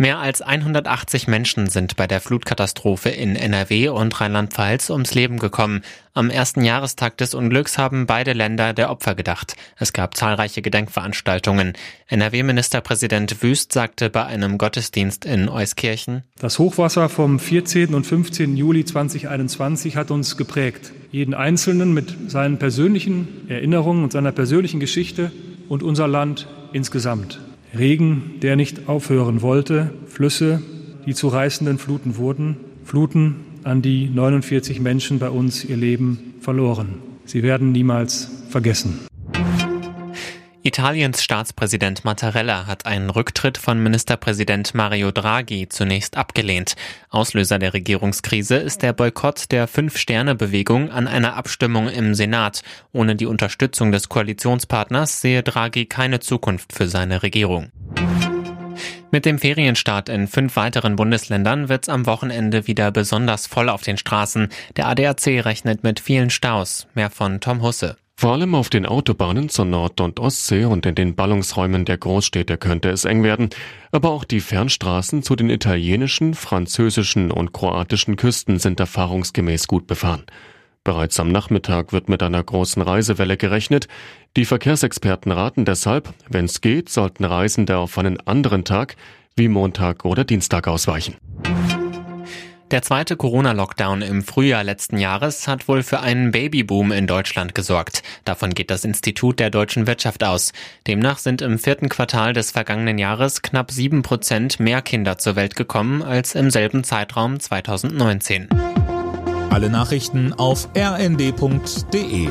Mehr als 180 Menschen sind bei der Flutkatastrophe in NRW und Rheinland-Pfalz ums Leben gekommen. Am ersten Jahrestag des Unglücks haben beide Länder der Opfer gedacht. Es gab zahlreiche Gedenkveranstaltungen. NRW-Ministerpräsident Wüst sagte bei einem Gottesdienst in Euskirchen, Das Hochwasser vom 14. und 15. Juli 2021 hat uns geprägt. Jeden Einzelnen mit seinen persönlichen Erinnerungen und seiner persönlichen Geschichte und unser Land insgesamt. Regen, der nicht aufhören wollte, Flüsse, die zu reißenden Fluten wurden, Fluten, an die 49 Menschen bei uns ihr Leben verloren. Sie werden niemals vergessen. Italiens Staatspräsident Mattarella hat einen Rücktritt von Ministerpräsident Mario Draghi zunächst abgelehnt. Auslöser der Regierungskrise ist der Boykott der Fünf-Sterne-Bewegung an einer Abstimmung im Senat. Ohne die Unterstützung des Koalitionspartners sehe Draghi keine Zukunft für seine Regierung. Mit dem Ferienstart in fünf weiteren Bundesländern wird's am Wochenende wieder besonders voll auf den Straßen. Der ADAC rechnet mit vielen Staus. Mehr von Tom Husse. Vor allem auf den Autobahnen zur Nord- und Ostsee und in den Ballungsräumen der Großstädte könnte es eng werden. Aber auch die Fernstraßen zu den italienischen, französischen und kroatischen Küsten sind erfahrungsgemäß gut befahren. Bereits am Nachmittag wird mit einer großen Reisewelle gerechnet. Die Verkehrsexperten raten deshalb, wenn es geht, sollten Reisende auf einen anderen Tag wie Montag oder Dienstag ausweichen. Der zweite Corona-Lockdown im Frühjahr letzten Jahres hat wohl für einen Babyboom in Deutschland gesorgt. Davon geht das Institut der deutschen Wirtschaft aus. Demnach sind im vierten Quartal des vergangenen Jahres knapp sieben Prozent mehr Kinder zur Welt gekommen als im selben Zeitraum 2019. Alle Nachrichten auf rnd.de